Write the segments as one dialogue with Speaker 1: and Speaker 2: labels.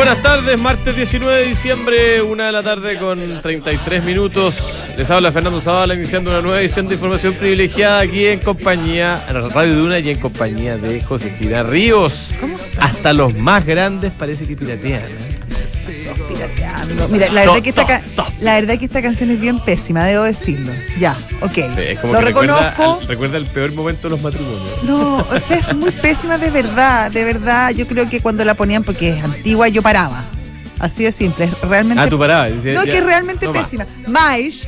Speaker 1: buenas tardes, martes 19 de diciembre, una de la tarde con 33 minutos. Les habla Fernando Zavala iniciando una nueva edición de información privilegiada aquí en compañía, en la Radio Duna y en compañía de Josefina Ríos.
Speaker 2: ¿Cómo
Speaker 1: Hasta los más grandes parece que piratean. ¿eh?
Speaker 2: Mira, la verdad, que esta, ca- la verdad que esta canción es bien pésima, debo decirlo. Ya, ok.
Speaker 1: Sí, es como
Speaker 2: Lo
Speaker 1: que recuerda,
Speaker 2: reconozco.
Speaker 1: al- recuerda el peor momento de los matrimonios.
Speaker 2: No, o sea, es muy pésima de verdad, de verdad. Yo creo que cuando la ponían, porque es antigua, yo paraba. Así de simple, es realmente.
Speaker 1: Ah, tú parabas. decías,
Speaker 2: no,
Speaker 1: ya,
Speaker 2: que es realmente
Speaker 1: no más.
Speaker 2: pésima. Mais,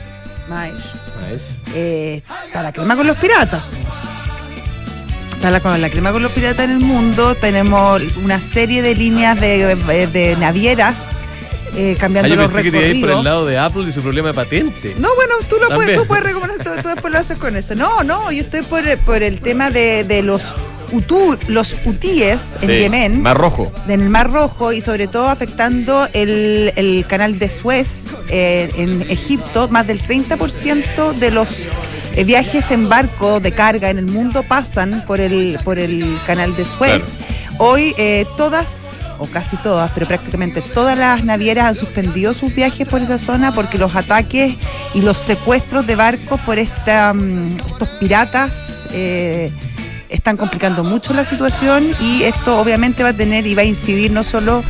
Speaker 2: Mais,
Speaker 1: Ah, es.
Speaker 2: eh, está la crema con los piratas. Está la, con la crema con los piratas en el mundo. Tenemos una serie de líneas de, de navieras eh,
Speaker 1: Ah,
Speaker 2: cambiando
Speaker 1: yo
Speaker 2: los
Speaker 1: pensé que te iba a ir por el
Speaker 2: recorridos.
Speaker 1: lado de Apple y su problema de patente.
Speaker 2: No, bueno, tú lo puedes, tú puedes recomendar, tú, tú después lo haces con eso. No, no, yo estoy por, por el tema de, de los utú, los hutíes en
Speaker 1: Sí,
Speaker 2: Yemen,
Speaker 1: Mar Rojo.
Speaker 2: en el Mar Rojo y sobre todo afectando el, el canal de Suez eh, en Egipto. Más del 30% de los eh, viajes en barco de carga en el mundo pasan por el, por el canal de Suez. Hoy eh, todas, o casi todas, pero prácticamente todas las navieras han suspendido sus viajes por esa zona porque los ataques y los secuestros de barcos por esta, mm, estos piratas eh, están complicando mucho la situación y esto obviamente va a tener y va a incidir no solo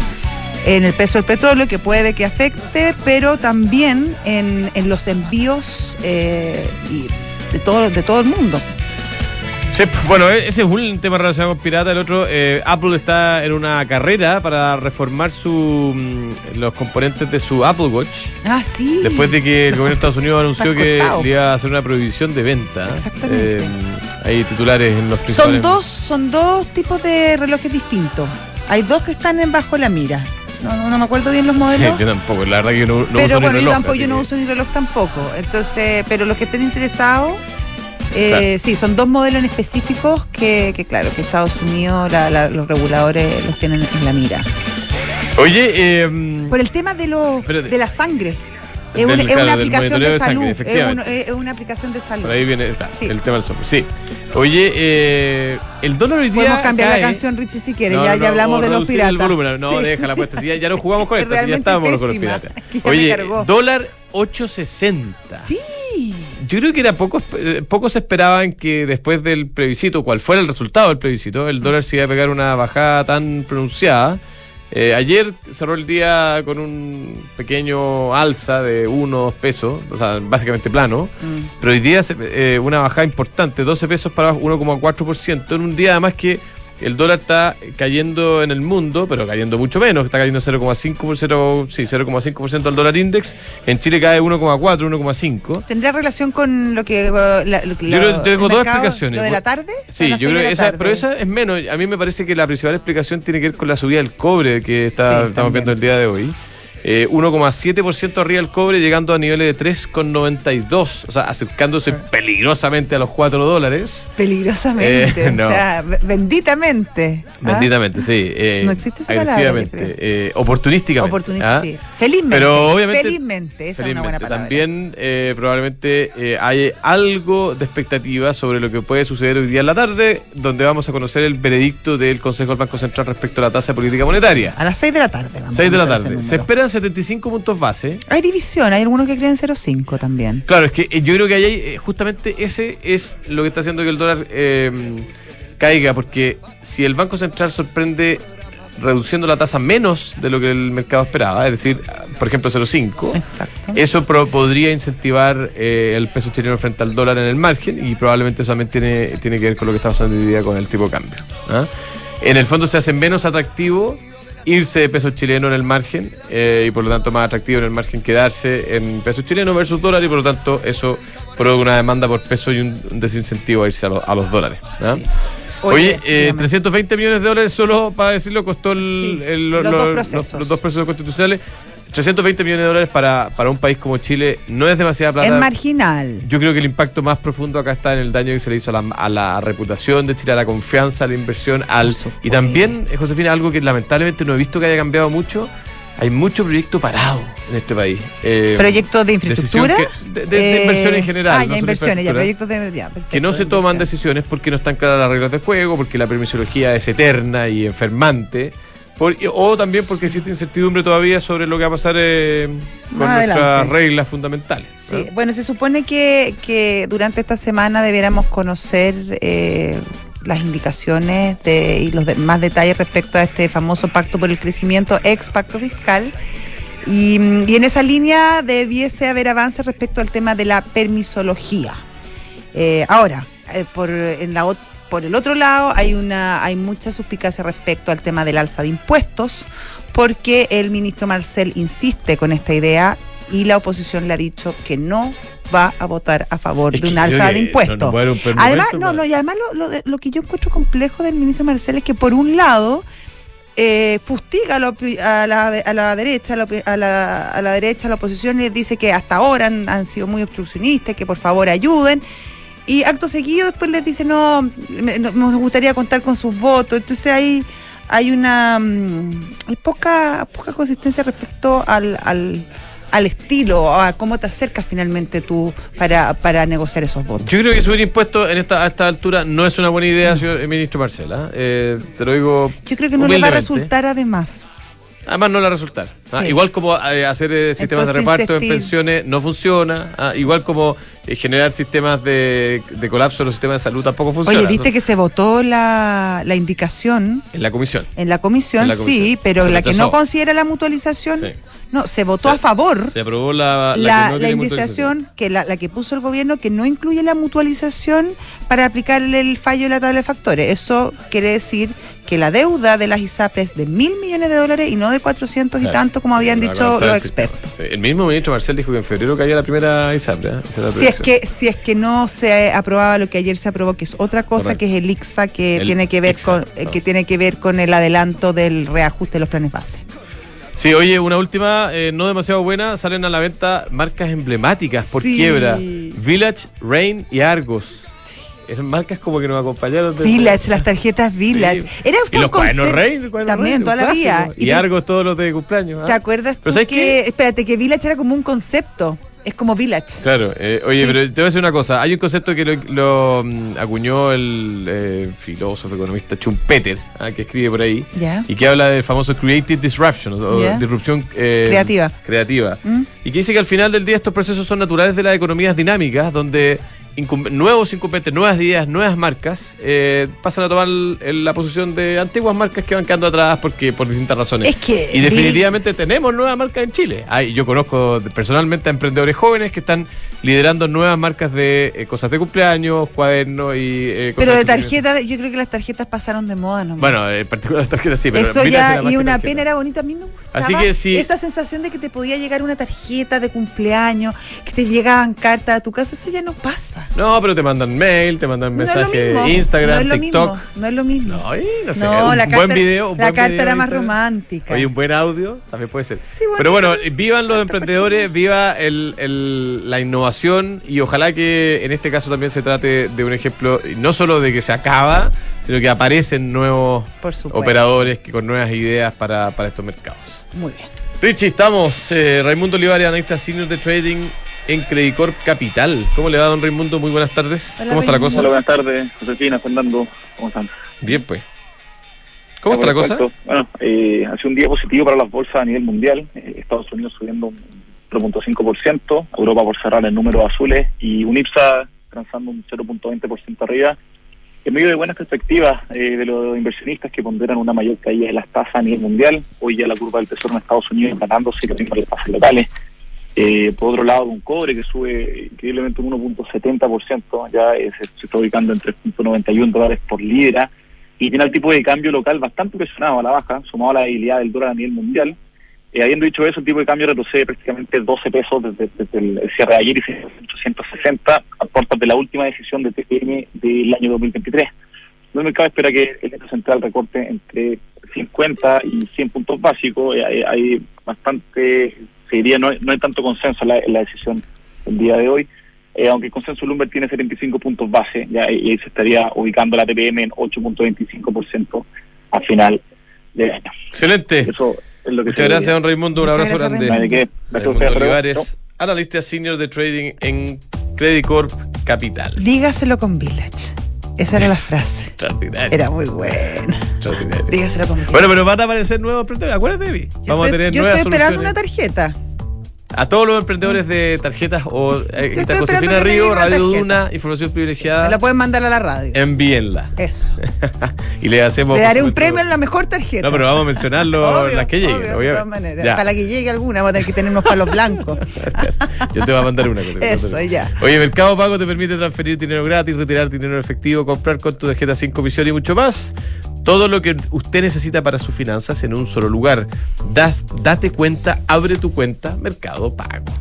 Speaker 2: en el precio del petróleo, que puede que afecte, pero también en, en los envíos eh, y de, todo, de todo el mundo.
Speaker 1: Sí, bueno, e- ese es un tema relacionado con pirata. El otro, eh, Apple está en una carrera para reformar su, mm, los componentes de su Apple Watch.
Speaker 2: Ah, sí.
Speaker 1: Después de que el gobierno de Estados Unidos anunció que le iba a hacer una prohibición de venta.
Speaker 2: Exactamente.
Speaker 1: Eh, hay titulares en los principales.
Speaker 2: Son dos, son dos tipos de relojes distintos. Hay dos que están en bajo la mira. No, no, no me acuerdo bien los
Speaker 1: Sí,
Speaker 2: modelos.
Speaker 1: yo tampoco, la verdad que yo no, no uso
Speaker 2: pero
Speaker 1: ni
Speaker 2: bueno, yo
Speaker 1: reloj,
Speaker 2: tampoco,
Speaker 1: así
Speaker 2: yo no
Speaker 1: que-
Speaker 2: uso ni reloj tampoco. Entonces, pero los que estén interesados, eh,
Speaker 1: Claro.
Speaker 2: sí, son dos modelos en específicos que, que claro, que Estados Unidos, la- la- los reguladores los tienen en la mira.
Speaker 1: Oye, eh,
Speaker 2: Por el tema de
Speaker 1: Espérate.
Speaker 2: de la sangre. Es,
Speaker 1: Del-
Speaker 2: es
Speaker 1: claro,
Speaker 2: una aplicación de
Speaker 1: de sangre,
Speaker 2: salud. es,
Speaker 1: efectivamente.
Speaker 2: uno- es una aplicación de salud.
Speaker 1: por ahí viene claro,
Speaker 2: Sí.
Speaker 1: el tema del software. Sí. Oye, eh, el dólar hoy día.
Speaker 2: Podemos cambiar
Speaker 1: cae-
Speaker 2: la canción, Richie, si quieres.
Speaker 1: No,
Speaker 2: ya,
Speaker 1: no,
Speaker 2: ya hablamos de los piratas.
Speaker 1: El volumen. No,
Speaker 2: Sí.
Speaker 1: deja la puesta. Si ya, ya no jugamos con
Speaker 2: Es
Speaker 1: esto, ya estábamos con los
Speaker 2: pésima.
Speaker 1: piratas. Oye, dólar 860.
Speaker 2: Sí.
Speaker 1: Yo creo que era pocos, eh, pocos esperaban que después del plebiscito, cuál fuera el resultado del plebiscito, el dólar se iba a pegar una bajada tan pronunciada. Eh, ayer cerró el día con un pequeño alza de 1 2 pesos, o sea, básicamente plano.
Speaker 2: Mm.
Speaker 1: Pero hoy día se- eh, una bajada importante, 12 pesos para abajo, 1,4%, en un día además que el dólar está cayendo en el mundo, pero cayendo mucho menos, está cayendo 0,5%, sí, 0,5% al dólar index, en Chile cae 1,4, 1,5.
Speaker 2: ¿Tendrá relación con lo que... La, lo,
Speaker 1: Yo creo- tengo dos
Speaker 2: mercado,
Speaker 1: explicaciones.
Speaker 2: ¿Lo de la tarde?
Speaker 1: Sí, yo creo que esa, pero esa es menos. A mí me parece que la principal explicación tiene que ver con la subida del cobre que está,
Speaker 2: Sí,
Speaker 1: estamos viendo el día de hoy. Eh, 1,7% arriba el cobre, llegando a niveles de 3,92, o sea, acercándose peligrosamente a los 4 dólares.
Speaker 2: Peligrosamente,
Speaker 1: Eh, no.
Speaker 2: o sea, be- benditamente. ¿ah?
Speaker 1: Benditamente, sí. eh,
Speaker 2: No existe esa palabra,
Speaker 1: Agresivamente, eh, oportunísticamente.
Speaker 2: Oportunista,
Speaker 1: ¿ah?
Speaker 2: sí. Felizmente.
Speaker 1: Pero obviamente-
Speaker 2: Felizmente, esa es una buena palabra.
Speaker 1: También eh, probablemente hay algo de expectativa sobre lo que puede suceder hoy día en la tarde, donde vamos a conocer el veredicto del Consejo del Banco Central respecto a la tasa de política monetaria.
Speaker 2: A las 6 de la tarde. Vamos
Speaker 1: 6 de la tarde. Se esperan 75 puntos base.
Speaker 2: Hay división, hay algunos que creen 0,5 también.
Speaker 1: Claro, es que eh, yo creo que ahí hay, eh, justamente ese es lo que está haciendo que el dólar eh, caiga, porque si el Banco Central sorprende reduciendo la tasa menos de lo que el mercado esperaba, es decir, por ejemplo 0,5,
Speaker 2: Exacto.
Speaker 1: eso pro- podría incentivar eh, el peso chileno frente al dólar en el margen y probablemente eso también tiene, tiene que ver con lo que está pasando hoy día con el tipo de cambio. ¿ah? En el fondo se hace menos atractivo irse de peso chileno en el margen eh, y por lo tanto más atractivo en el margen quedarse en peso chileno versus dólar y por lo tanto eso provoca una demanda por peso y un desincentivo a irse a, a los dólares. Oye, eh,
Speaker 2: dígame.
Speaker 1: 320 millones de dólares solo para decirlo costó el-
Speaker 2: Sí,
Speaker 1: el-
Speaker 2: los
Speaker 1: lo-
Speaker 2: dos procesos.
Speaker 1: los dos procesos constitucionales. 320 millones de dólares para, para un país como Chile no es demasiada plata.
Speaker 2: Es marginal.
Speaker 1: Yo creo que el impacto más profundo acá está en el daño que se le hizo a la, a la reputación de Chile, a la confianza, a la inversión, al y también, eh, Josefina, algo que lamentablemente no he visto que haya cambiado mucho. Hay mucho proyecto parado en este país. Eh,
Speaker 2: ¿Proyectos de infraestructura?
Speaker 1: que- de, de- de
Speaker 2: Eh,
Speaker 1: inversión en general.
Speaker 2: Ah, ya inversiones, ya proyectos de. Ya, perfecto,
Speaker 1: que no se
Speaker 2: de
Speaker 1: toman decisiones porque no están claras las reglas del juego, porque la permisología es eterna y enfermante, Por- o también porque existe incertidumbre todavía sobre lo que va a pasar eh, con nuestras reglas fundamentales.
Speaker 2: Bueno, se supone que, que durante esta semana debiéramos conocer eh, las indicaciones y los de- más detalles respecto a este famoso pacto por el crecimiento, ex pacto fiscal. Y, mm, en esa línea debiese haber avances respecto al tema de la permisología. Eh, ahora, eh, por, en la, por el otro lado, hay, una, hay mucha suspicacia respecto al tema del alza de impuestos, porque el ministro Marcel insiste con esta idea y la oposición le ha dicho que no va a votar a favor
Speaker 1: Es
Speaker 2: de un alza de impuestos.
Speaker 1: no- no un
Speaker 2: además, no,
Speaker 1: para-
Speaker 2: no, y además lo, lo lo que yo encuentro complejo del ministro Marcel es que por un lado eh, fustiga a la, opi- a la a la derecha, a la, a la- a la derecha, a la oposición, y dice que hasta ahora han, han sido muy obstruccionistas, que por favor ayuden. Y acto seguido después les dice, no, me, no- nos gustaría contar con sus votos. Entonces hay, hay una hay poca, poca consistencia respecto al, al, al estilo, a cómo te acercas finalmente tú para, para negociar esos votos.
Speaker 1: Yo creo que subir impuestos en esta, a esta altura no es una buena idea, señor ministro Marcela. Eh, se lo digo.
Speaker 2: Yo creo que no le va a resultar además.
Speaker 1: Además, no le va a resultar. ¿ah? Igual como eh, hacer eh, sistemas de reparto en pensiones no funciona. ¿ah? Igual como eh, generar sistemas de, de colapso en los sistemas de salud tampoco funciona.
Speaker 2: Oye, viste
Speaker 1: ¿no?
Speaker 2: que se votó la, la indicación
Speaker 1: En la comisión.
Speaker 2: en la comisión,
Speaker 1: En la comisión.
Speaker 2: sí, pero
Speaker 1: Se
Speaker 2: la que no considera la mutualización,
Speaker 1: Sí.
Speaker 2: no, se votó
Speaker 1: Se-
Speaker 2: a favor.
Speaker 1: Se aprobó la, la,
Speaker 2: La,
Speaker 1: que no
Speaker 2: la
Speaker 1: tiene
Speaker 2: indexación, que la, la que puso el gobierno, que no incluye la mutualización para aplicarle el fallo de la tabla de factores. Eso quiere decir que la deuda de las ISAPRES de mil millones de dólares y no de 400 y
Speaker 1: Claro.
Speaker 2: tanto como habían dicho los expertos.
Speaker 1: Sí, El mismo ministro Marcel dijo que en febrero caía la primera ISAPRE. ¿eh? Es la
Speaker 2: Si es, que, si es que no se aprobaba lo que ayer se aprobó, que es otra cosa,
Speaker 1: Correcto.
Speaker 2: que es el IXA, que
Speaker 1: El
Speaker 2: tiene que ver
Speaker 1: ICSA,
Speaker 2: con eh, que tiene que ver con el adelanto del reajuste de los planes base.
Speaker 1: Sí, oye, una última, eh, no demasiado buena, salen a la venta marcas emblemáticas por
Speaker 2: Sí.
Speaker 1: quiebra. Village, Rain y Argos. Eran marcas como que nos acompañaron. desde-
Speaker 2: Village, las tarjetas Village.
Speaker 1: Sí.
Speaker 2: Era
Speaker 1: Y los cuadernos cuaderno
Speaker 2: También, toda la vida.
Speaker 1: clásico. Y,
Speaker 2: te-
Speaker 1: Argos todos los de cumpleaños. ¿ah?
Speaker 2: ¿Te acuerdas
Speaker 1: Pero
Speaker 2: tú
Speaker 1: ¿sabes
Speaker 2: que,
Speaker 1: qué?
Speaker 2: espérate, que Village era como un concepto? Es como Village.
Speaker 1: Claro, eh, oye,
Speaker 2: Sí.
Speaker 1: pero te voy a decir una cosa. Hay un concepto que lo, lo, mm, acuñó el eh, filósofo, economista Schumpeter, ah, que escribe por ahí,
Speaker 2: ¿Ya?
Speaker 1: y que habla del famoso creative disruption, o disrupción eh,
Speaker 2: Creativa.
Speaker 1: creativa.
Speaker 2: ¿Mm?
Speaker 1: Y que dice que al final del día estos procesos son naturales de las economías dinámicas, donde incum- nuevos incumbentes, nuevas ideas, nuevas marcas eh, pasan a tomar la posición de antiguas marcas que van quedando atrás porque por distintas razones.
Speaker 2: Es que
Speaker 1: y definitivamente tenemos nuevas marcas en Chile. Hay, yo conozco personalmente a emprendedores jóvenes que están liderando nuevas marcas de eh, cosas de cumpleaños, cuadernos y eh, cosas
Speaker 2: Pero de
Speaker 1: entretenimiento.
Speaker 2: tarjeta, yo creo que las tarjetas pasaron de moda nomás.
Speaker 1: Bueno, en particular las tarjetas sí, pero
Speaker 2: Eso ya, y una
Speaker 1: tarjeta.
Speaker 2: pena era bonito. A mí me gustaba
Speaker 1: Así que sí.
Speaker 2: esa sensación de que te podía llegar una tarjeta de cumpleaños, que te llegaban cartas a tu casa. Eso ya no pasa.
Speaker 1: No, pero te mandan mail, te mandan
Speaker 2: no.
Speaker 1: Instagram,
Speaker 2: no lo
Speaker 1: TikTok.
Speaker 2: mismo. No es lo mismo.
Speaker 1: No, no sé.
Speaker 2: No,
Speaker 1: un
Speaker 2: la
Speaker 1: buen
Speaker 2: carta,
Speaker 1: video. un
Speaker 2: la
Speaker 1: buen
Speaker 2: carta
Speaker 1: video
Speaker 2: era más
Speaker 1: Instagram.
Speaker 2: romántica.
Speaker 1: Oye, un buen audio también puede ser.
Speaker 2: Sí, bueno,
Speaker 1: Pero bueno, vivan los emprendedores, viva el- el- la innovación y ojalá que en este caso también se trate de un ejemplo, no solo de que se acaba, sino que aparecen nuevos operadores que con nuevas ideas para, para estos mercados.
Speaker 2: Muy bien.
Speaker 1: Richie, estamos. eh, Raimundo Olivares, analista senior de trading en Credicorp Capital. ¿Cómo le va, don Raimundo? Muy buenas tardes.
Speaker 2: Hola,
Speaker 1: ¿Cómo está la cosa?
Speaker 3: Hola, buenas tardes, Josefina, Fernando, ¿cómo están?
Speaker 1: Bien, pues. ¿Cómo está la cosa?
Speaker 3: Bueno, eh, ha sido un día positivo para las bolsas a nivel mundial. Eh, Estados Unidos subiendo un 0.5%, Europa por cerrar en números azules y un IPSA transando un 0.20% arriba. En medio de buenas perspectivas eh, de los inversionistas que ponderan una mayor caída de las tasas a nivel mundial, hoy ya la curva del tesoro en Estados Unidos empatándose lo mismo las tasas locales. Eh, por otro lado, un cobre que sube increíblemente un 1.70%, ya eh, se, se está ubicando en 3.91 dólares por libra y tiene el tipo de cambio local bastante presionado a la baja, sumado a la debilidad del dólar a nivel mundial. Eh, habiendo dicho eso, el tipo de cambio retrocede prácticamente 12 pesos desde, el, cierre de ayer y se fue a 860 a puertas de la última decisión de TPM del año 2023. El mercado espera que el Banco Central recorte entre 50 y 100 puntos básicos. Eh, hay bastante, se diría, no, hay- no hay tanto consenso en la, en la decisión del día de hoy. Eh, aunque el consenso Bloomberg tiene 75 puntos base, ya y ahí se estaría ubicando la TPM en 8.25% a final del año.
Speaker 1: Excelente.
Speaker 3: Eso es lo que
Speaker 1: Muchas gracias, don Raimundo. Un
Speaker 2: Muchas
Speaker 1: abrazo
Speaker 2: gracias,
Speaker 1: grande.
Speaker 3: No
Speaker 1: Raimundo
Speaker 3: luego.
Speaker 1: Olivares, analista senior de trading en Credit Corp Capital.
Speaker 2: Dígaselo con Village. Esa era la frase.
Speaker 1: Extraordinario.
Speaker 2: Era muy buena.
Speaker 1: Extraordinario.
Speaker 2: Dígasela con
Speaker 1: Bueno, pero van a aparecer nuevos emprendedores. Acuérdate, Vamos
Speaker 2: estoy,
Speaker 1: a tener
Speaker 2: yo
Speaker 1: nuevas
Speaker 2: estoy esperando
Speaker 1: soluciones.
Speaker 2: una tarjeta.
Speaker 1: A todos los emprendedores de tarjetas o eh,
Speaker 2: estoy
Speaker 1: Josefina
Speaker 2: me
Speaker 1: Río, Radio. Duna, información
Speaker 2: Me
Speaker 1: privilegiada,
Speaker 2: la pueden mandar a la radio.
Speaker 1: envíenla.
Speaker 2: Eso.
Speaker 1: y le hacemos.
Speaker 2: Le daré un premio en la mejor tarjeta.
Speaker 1: No, pero vamos a mencionarlo
Speaker 2: Obvio,
Speaker 1: las que lleguen.
Speaker 2: obvio, de todas maneras.
Speaker 1: Ya.
Speaker 2: Para que llegue alguna, vamos a tener que tener unos palos blancos.
Speaker 1: Yo te voy a mandar una.
Speaker 2: Eso, ya.
Speaker 1: Oye, Mercado Pago te permite transferir dinero gratis, retirar dinero efectivo, comprar con tu tarjeta sin comisión y mucho más. Todo lo que usted necesita para sus finanzas en un solo lugar. Das, date cuenta, abre tu cuenta Mercado Pago.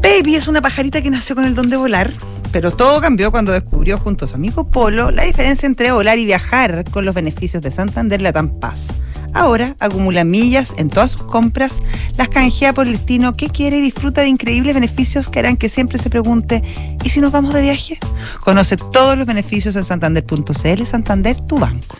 Speaker 2: Baby es una pajarita que nació con el don de volar, pero todo cambió cuando descubrió junto a su amigo Polo la diferencia entre volar y viajar con los beneficios de Santander Latam Paz. Ahora acumula millas en todas sus compras, las canjea por el destino que quiere y disfruta de increíbles beneficios que harán que siempre se pregunte, ¿y si nos vamos de viaje? Conoce todos los beneficios en santander.cl, Santander, tu banco.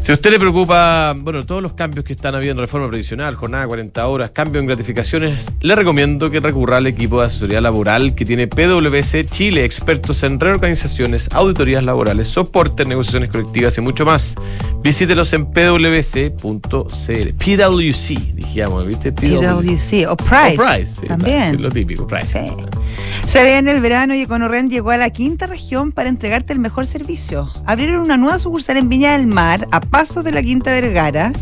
Speaker 1: Si a usted le preocupa, bueno, todos los cambios que están habiendo, reforma previsional, jornada de 40 horas, cambio en gratificaciones, le recomiendo que recurra al equipo de asesoría laboral que tiene PwC Chile, expertos en reorganizaciones, auditorías laborales, soporte, negociaciones colectivas y mucho más. Visítelos en pwc.cl. PwC, dijamos, ¿viste?
Speaker 2: PwC o Price.
Speaker 1: O Price, sí,
Speaker 2: también.
Speaker 1: sí, lo típico, Price.
Speaker 2: Sí. Se ve en el verano y Econorrent llegó a la quinta región para entregarte el mejor servicio. Abrieron una nueva sucursal en Viña del Mar, a pasos de la Quinta Vergara.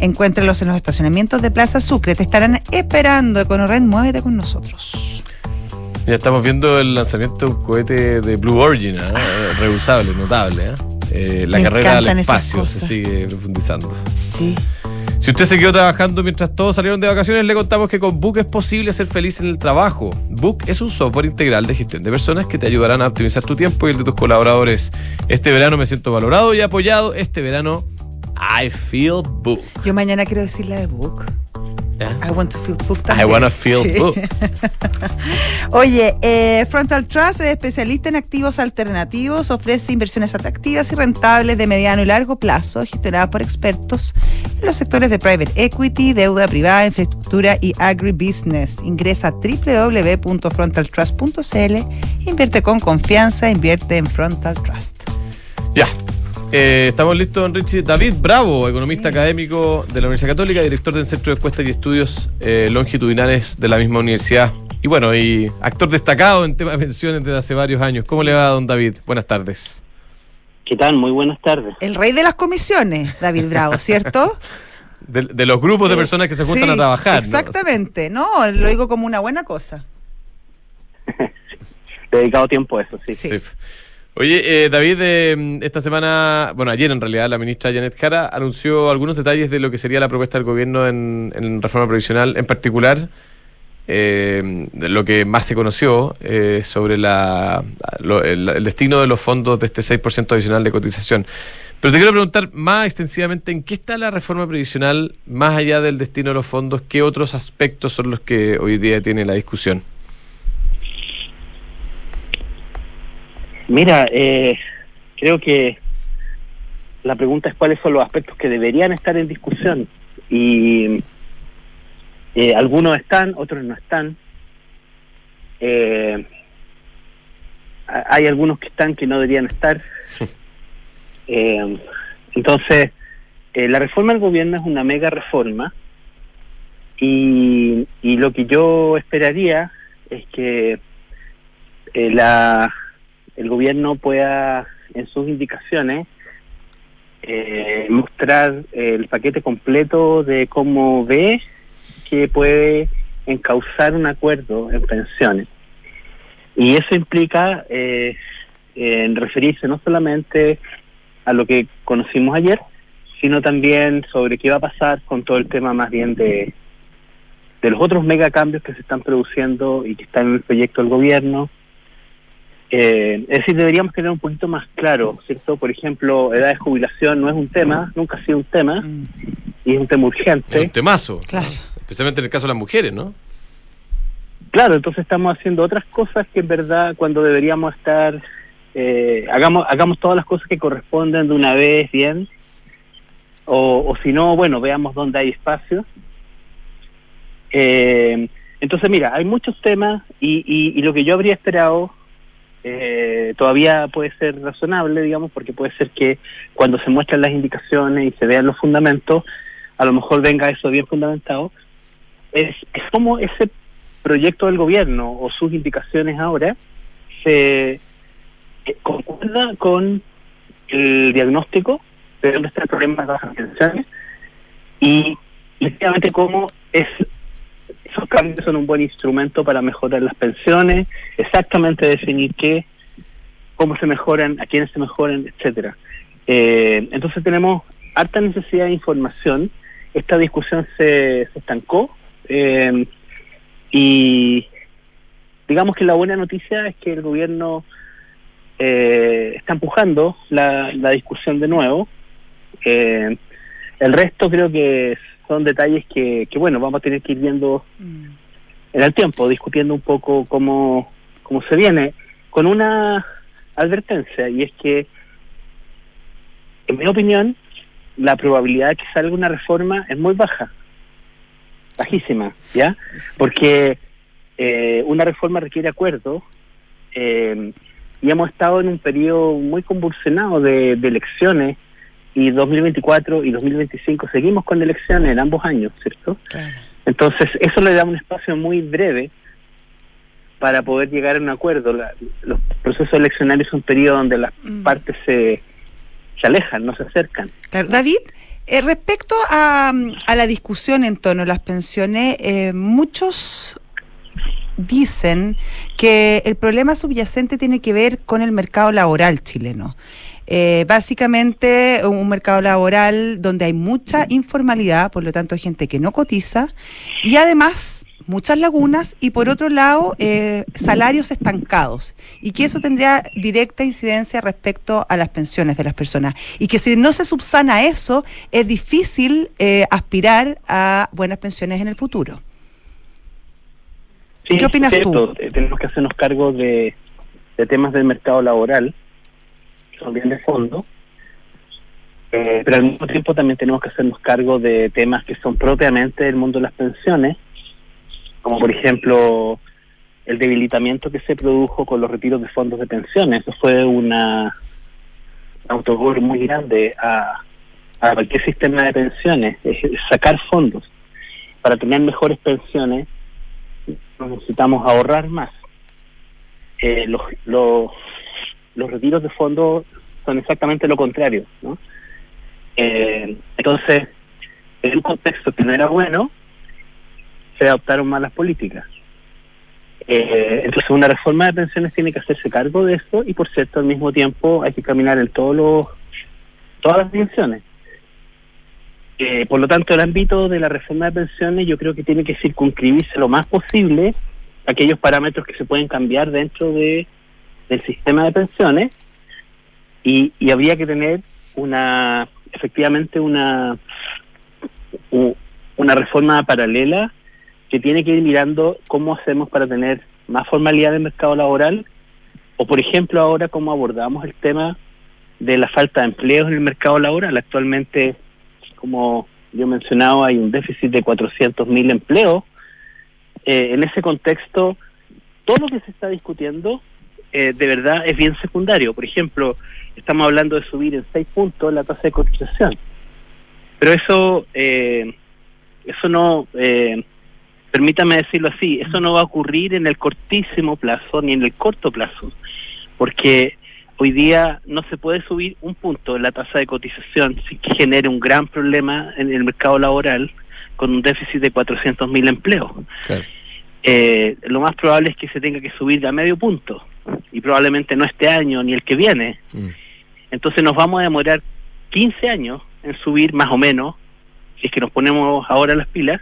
Speaker 2: Encuéntralos en los estacionamientos de Plaza Sucre. Te estarán esperando. Econorrent, muévete con nosotros.
Speaker 1: Ya estamos viendo el lanzamiento de un cohete de Blue Origin, ¿ah? Eh, reusable, notable. ¿ah? Eh, la
Speaker 2: Me
Speaker 1: carrera al espacio se sigue profundizando.
Speaker 2: Sí.
Speaker 1: Si usted se quedó trabajando mientras todos salieron de vacaciones, le contamos que con Book es posible ser feliz en el trabajo. Book es un software integral de gestión de personas que te ayudarán a optimizar tu tiempo y el de tus colaboradores. Este verano me siento valorado y apoyado. Este verano, I feel Book.
Speaker 2: Yo mañana quiero decir la de Book. I want to feel Book
Speaker 1: I
Speaker 2: también.
Speaker 1: wanna feel
Speaker 2: Sí.
Speaker 1: Book.
Speaker 2: Oye, eh, Frontal Trust es especialista en activos alternativos, ofrece inversiones atractivas y rentables de mediano y largo plazo, gestionadas por expertos en los sectores de private equity, deuda privada, infraestructura y agribusiness. Ingresa a www.frontaltrust.cl, invierte con confianza, invierte en Frontal Trust.
Speaker 1: Ya. Eh, estamos listos, don Richie. David Bravo, economista académico de la Universidad Católica, director del Centro de Encuestas y Estudios eh, Longitudinales de la misma universidad. Y bueno, y actor destacado en temas de pensiones desde hace varios años. ¿Cómo le va, don David? Buenas tardes.
Speaker 4: ¿Qué tal? Muy buenas tardes.
Speaker 2: El rey de las comisiones, David Bravo, ¿cierto?
Speaker 1: De, de los grupos de personas que se juntan
Speaker 2: Sí,
Speaker 1: a trabajar. ¿no?
Speaker 2: Exactamente, no, lo digo como una buena cosa.
Speaker 4: Dedicado tiempo a eso, sí.
Speaker 2: Sí.
Speaker 1: Oye, eh, David, eh, esta semana, bueno, ayer en realidad, la ministra Janet Jara anunció algunos detalles de lo que sería la propuesta del gobierno en, en reforma previsional, en particular, eh, lo que más se conoció eh, sobre la, el destino de los fondos de este 6% adicional de cotización. Pero te quiero preguntar más extensivamente, ¿en qué está la reforma previsional, más allá del destino de los fondos? ¿Qué otros aspectos son los que hoy día tiene la discusión?
Speaker 4: Mira, eh, creo que la pregunta es cuáles son los aspectos que deberían estar en discusión. Y eh, algunos están, otros no están. Eh, ha- hay algunos que están que no deberían estar. Eh, entonces, eh, la reforma del gobierno es una mega reforma y, y lo que yo esperaría es que la, el gobierno pueda en sus indicaciones eh, mostrar el paquete completo de cómo ve que puede encauzar un acuerdo en pensiones. Y eso implica eh, en referirse no solamente a lo que conocimos ayer, sino también sobre qué va a pasar con todo el tema más bien de, de los otros megacambios que se están produciendo y que están en el proyecto del gobierno. Eh, es decir, deberíamos tener un poquito más claro, ¿cierto? Por ejemplo, edad de jubilación no es un tema, nunca ha sido un tema,
Speaker 2: Mm,
Speaker 4: y es un tema
Speaker 1: Es
Speaker 4: urgente.
Speaker 1: un temazo.
Speaker 2: Claro.
Speaker 1: Especialmente en el caso de las mujeres, ¿no?
Speaker 4: Claro, entonces estamos haciendo otras cosas que en verdad cuando deberíamos estar, eh, hagamos, hagamos todas las cosas que corresponden de una vez bien, o, o si no, bueno, veamos dónde hay espacio. Eh, entonces, mira, hay muchos temas y, y, y lo que yo habría esperado eh, todavía puede ser razonable, digamos, porque puede ser que cuando se muestran las indicaciones y se vean los fundamentos, a lo mejor venga eso bien fundamentado. Es, es como ese proyecto del gobierno o sus indicaciones ahora se eh, concuerda con el diagnóstico de dónde está el problema de las pensiones y efectivamente cómo es esos cambios son un buen instrumento para mejorar las pensiones, exactamente definir qué, cómo se mejoran, a quiénes se mejoran, etcétera. Eh, entonces tenemos harta necesidad de información. Esta discusión se, estancó eh, y digamos que la buena noticia es que el gobierno eh, está empujando la, la discusión de nuevo. Eh, el resto creo que son detalles que, que, bueno, vamos a tener que ir viendo
Speaker 2: Mm.
Speaker 4: en el tiempo, discutiendo un poco cómo, cómo se viene, con una advertencia, y es que, en mi opinión, la probabilidad de que salga una reforma es muy baja, bajísima, ¿ya? Porque eh, una reforma requiere acuerdo, eh, y hemos estado en un periodo muy convulsionado de, de elecciones, y 2024 y 2025 seguimos con elecciones en ambos años, ¿cierto?
Speaker 2: Claro.
Speaker 4: Entonces, eso le da un espacio muy breve para poder llegar a un acuerdo. La- los procesos eleccionarios son un periodo donde las
Speaker 2: Mm.
Speaker 4: partes se, se alejan, no se acercan.
Speaker 2: Claro. David, eh, respecto a, a la discusión en torno a las pensiones, eh, muchos dicen que el problema subyacente tiene que ver con el mercado laboral chileno. Eh, básicamente un mercado laboral donde hay mucha informalidad, por lo tanto gente que no cotiza y además muchas lagunas y por otro lado eh, salarios estancados. Y que eso tendría directa incidencia respecto a las pensiones de las personas. Y que si no se subsana eso es difícil eh, aspirar a buenas pensiones en el futuro.
Speaker 4: Sí,
Speaker 2: ¿Qué opinas
Speaker 4: cierto, eh, Tenemos que hacernos cargo de, de temas del mercado laboral, bien de fondo, eh, pero al mismo tiempo también tenemos que hacernos cargo de temas que son propiamente del mundo de las pensiones, como por ejemplo el debilitamiento que se produjo con los retiros de fondos de pensiones. Eso fue una un autogol muy grande a, cualquier sistema de pensiones, es sacar fondos para tener mejores pensiones necesitamos ahorrar más. Eh, los, los, los retiros de fondos son exactamente lo contrario, ¿no? Eh, entonces, en un contexto que no era bueno, se adoptaron malas políticas. Eh, entonces, una reforma de pensiones tiene que hacerse cargo de eso y, por cierto, al mismo tiempo hay que caminar en todos los, todas las dimensiones. Eh, por lo tanto, el ámbito de la reforma de pensiones yo creo que tiene que circunscribirse lo más posible a aquellos parámetros que se pueden cambiar dentro de del sistema de pensiones y, y habría que tener una efectivamente una una reforma paralela que tiene que ir mirando cómo hacemos para tener más formalidad en el mercado laboral o por ejemplo ahora cómo abordamos el tema de la falta de empleos en el mercado laboral actualmente como yo mencionaba, hay un déficit de 400.000 empleos. Eh, en ese contexto, todo lo que se está discutiendo eh, de verdad es bien secundario. Por ejemplo, estamos hablando de subir en 6 puntos la tasa de cotización. Pero eso, eh, eso no, eh, permítame decirlo así, eso no va a ocurrir en el cortísimo plazo ni en el corto plazo. Porque hoy día no se puede subir un punto en la tasa de cotización sin que genere un gran problema en el mercado laboral con un déficit de 400.000 empleos.
Speaker 1: Claro.
Speaker 4: Eh, lo más probable es que se tenga que subir a medio punto y probablemente no este año ni el que viene.
Speaker 1: Mm.
Speaker 4: Entonces nos vamos a demorar 15 años en subir más o menos, si es que nos ponemos ahora las pilas,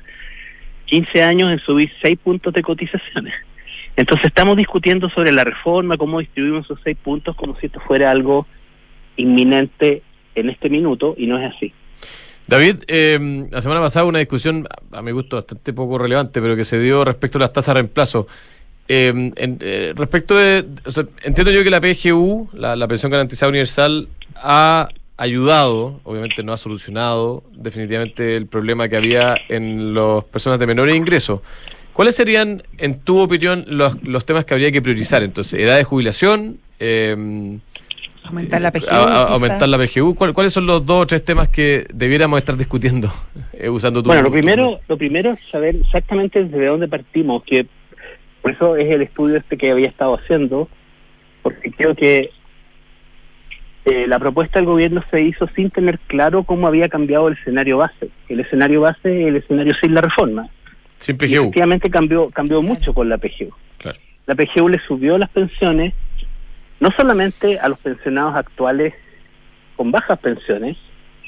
Speaker 4: 15 años en subir 6 puntos de cotizaciones. Entonces estamos discutiendo sobre la reforma, cómo distribuimos esos 6 puntos, como si esto fuera algo inminente en este minuto y no es así.
Speaker 1: David, eh, la semana pasada una discusión, a mi gusto bastante poco relevante, pero que se dio respecto a las tasas de reemplazo. Eh, en- eh, respecto de, o sea, entiendo yo que la PGU, la, la pensión garantizada universal, ha ayudado, obviamente no ha solucionado definitivamente el problema que había en las personas de menores ingresos. ¿Cuáles serían, en tu opinión, los, los temas que habría que priorizar? Entonces, edad de jubilación, eh,
Speaker 2: Aumentar la PGU.
Speaker 1: a- a-
Speaker 2: quizá.
Speaker 1: aumentar la PGU. ¿Cuál- ¿Cuáles son los dos o tres temas que debiéramos estar discutiendo eh, usando tu
Speaker 4: Bueno, lo primero, lo primero es saber exactamente desde dónde partimos, que por eso es el estudio este que había estado haciendo, porque creo que eh, la propuesta del gobierno se hizo sin tener claro cómo había cambiado el escenario base. El escenario base es el escenario sin la reforma.
Speaker 1: Sin
Speaker 4: Y
Speaker 1: PGU.
Speaker 4: efectivamente cambió, cambió
Speaker 2: Claro.
Speaker 4: mucho con la PGU.
Speaker 1: Claro.
Speaker 4: La PGU le subió las pensiones, no solamente a los pensionados actuales con bajas pensiones,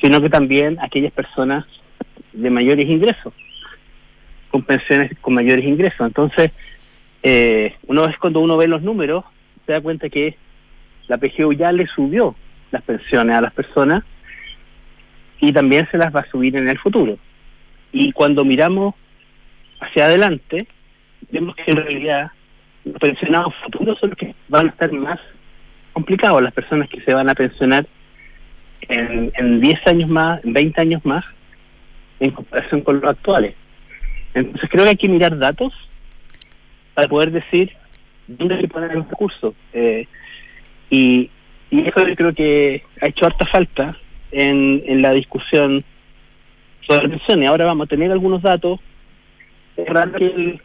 Speaker 4: sino que también a aquellas personas de mayores ingresos, con pensiones con mayores ingresos. Entonces, eh, una vez cuando uno ve los números, se da cuenta que la PGU ya le subió las pensiones a las personas y también se las va a subir en el futuro. Y cuando miramos hacia adelante, vemos que en realidad los pensionados futuros son los que van a estar más complicados, las personas que se van a pensionar en, en 10 años más, en 20 años más, en comparación con los actuales. Entonces creo que hay que mirar datos para poder decir dónde hay que poner los recursos. Eh, y, y eso yo creo que ha hecho harta falta en, en la discusión sobre pensiones. Ahora vamos a tener algunos datos. Es raro que el,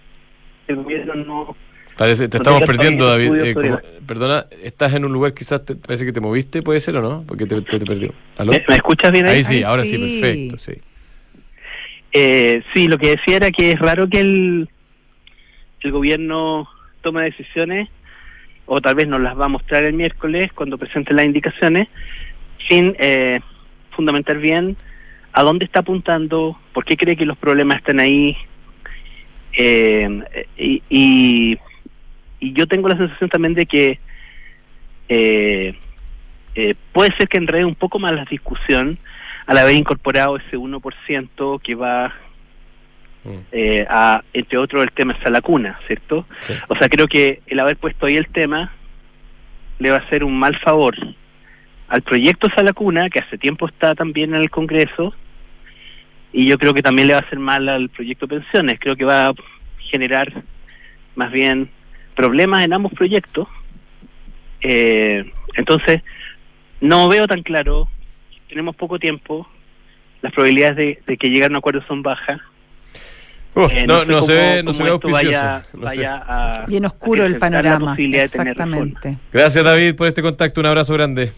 Speaker 4: el gobierno no...
Speaker 1: Parece, te estamos perdiendo, David. Eh, como- perdona, estás en un lugar quizás, te, parece que te moviste, puede ser o no, porque te, te, te perdió. ¿Aló?
Speaker 4: ¿Me, me escuchas bien ahí?
Speaker 1: Ahí sí,
Speaker 2: Ahí
Speaker 1: ahora sí,
Speaker 2: sí.
Speaker 1: perfecto, sí.
Speaker 4: Eh, sí, lo que decía era que es raro que el, el gobierno tome decisiones, o tal vez nos las va a mostrar el miércoles cuando presente las indicaciones, sin eh, fundamentar bien a dónde está apuntando, por qué cree que los problemas están ahí. Eh, y, y, y yo tengo la sensación también de que eh, eh, puede ser que enrede un poco más la discusión al haber incorporado ese 1% que va eh, a, entre otros, el tema de la cuna, ¿cierto?
Speaker 1: sí.
Speaker 4: O sea, creo que el haber puesto ahí el tema le va a hacer un mal favor al proyecto Salacuna, que hace tiempo está también en el Congreso, y yo creo que también le va a hacer mal al proyecto Pensiones. Creo que va a generar más bien problemas en ambos proyectos. Eh, entonces, no veo tan claro, tenemos poco tiempo, las probabilidades de, de que lleguen a un acuerdo son bajas.
Speaker 1: Uh,
Speaker 4: Eh,
Speaker 1: no,
Speaker 4: sé
Speaker 1: no se
Speaker 4: cómo-
Speaker 1: ve, no se ve auspicioso.
Speaker 4: vaya,
Speaker 1: no
Speaker 4: vaya a,
Speaker 2: Bien oscuro
Speaker 4: a
Speaker 2: el panorama. Exactamente.
Speaker 1: Gracias, David, por este contacto. Un abrazo grande.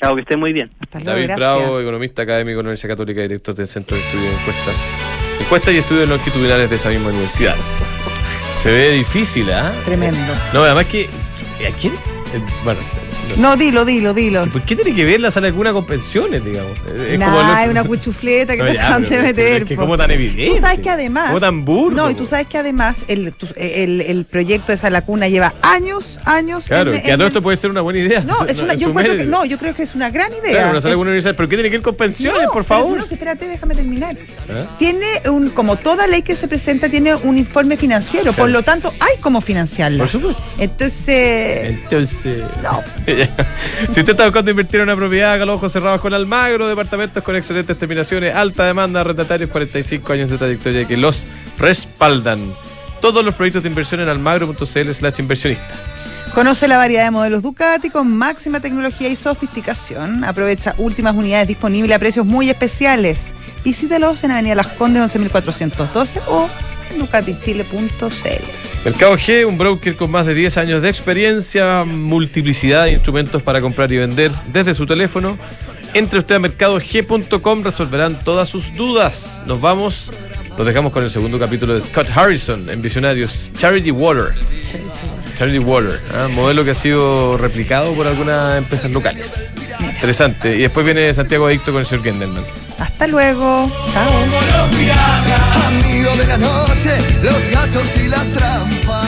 Speaker 4: Chao, que esté muy bien.
Speaker 2: Hasta luego,
Speaker 1: David
Speaker 2: gracias.
Speaker 1: Bravo, economista académico de la Universidad Católica, director del Centro de Estudios de Encuestas. Encuestas y estudios longitudinales de esa misma universidad. Se ve difícil, ¿ah?
Speaker 2: Tremendo.
Speaker 1: No, además que. ¿A quién? Eh, bueno.
Speaker 2: No, dilo, dilo, dilo.
Speaker 1: ¿Por qué tiene que ver la sala de cuna con pensiones, digamos? Es
Speaker 2: Nah, una cuchufleta que
Speaker 1: No,
Speaker 2: te
Speaker 1: pero-
Speaker 2: de meter.
Speaker 1: Es que como tan evidente.
Speaker 2: Tú sabes que además.
Speaker 1: Como tan burdo.
Speaker 2: No, y tú sabes que además el, tu- el, el proyecto de Salacuna lleva años, años.
Speaker 1: Claro,
Speaker 2: en-
Speaker 1: que a todo esto puede ser una buena idea.
Speaker 2: No, es una, yo encuentro que, no, yo creo que es una gran idea.
Speaker 1: Claro, una sala
Speaker 2: Es-
Speaker 1: cuna universal. ¿Pero qué tiene que ver con pensiones,
Speaker 2: No,
Speaker 1: por favor?
Speaker 2: No, espérate, déjame terminar.
Speaker 1: ¿Eh?
Speaker 2: Tiene un, como toda ley que se presenta, tiene un informe financiero, por lo tanto, hay como financiarlo.
Speaker 1: Por supuesto.
Speaker 2: Entonces,
Speaker 1: Entonces.
Speaker 2: no,
Speaker 1: si usted está buscando invertir en una propiedad, haga los ojos cerrados con Almagro, departamentos con excelentes terminaciones, alta demanda, arrendatarios, 45 años de trayectoria que los respaldan. Todos los proyectos de inversión en almagro.cl slash inversionista.
Speaker 2: Conoce la variedad de modelos Ducati con máxima tecnología y sofisticación. Aprovecha últimas unidades disponibles a precios muy especiales. Visítalos en Avenida Las Condes 11412 o en ducatichile.cl.
Speaker 1: Mercado G, un broker con más de 10 años de experiencia, multiplicidad de instrumentos para comprar y vender desde su teléfono. Entre usted a mercadog.com, resolverán todas sus dudas. Nos vamos, nos dejamos con el segundo capítulo de Scott Harrison en Visionarios, Charity Water. Charity Water, ¿ah? modelo que ha sido replicado por algunas empresas locales. Interesante. Y después viene Santiago Adicto con el señor Gendelman.
Speaker 2: Hasta luego. Chao.
Speaker 5: La noche, los gatos y las trampas.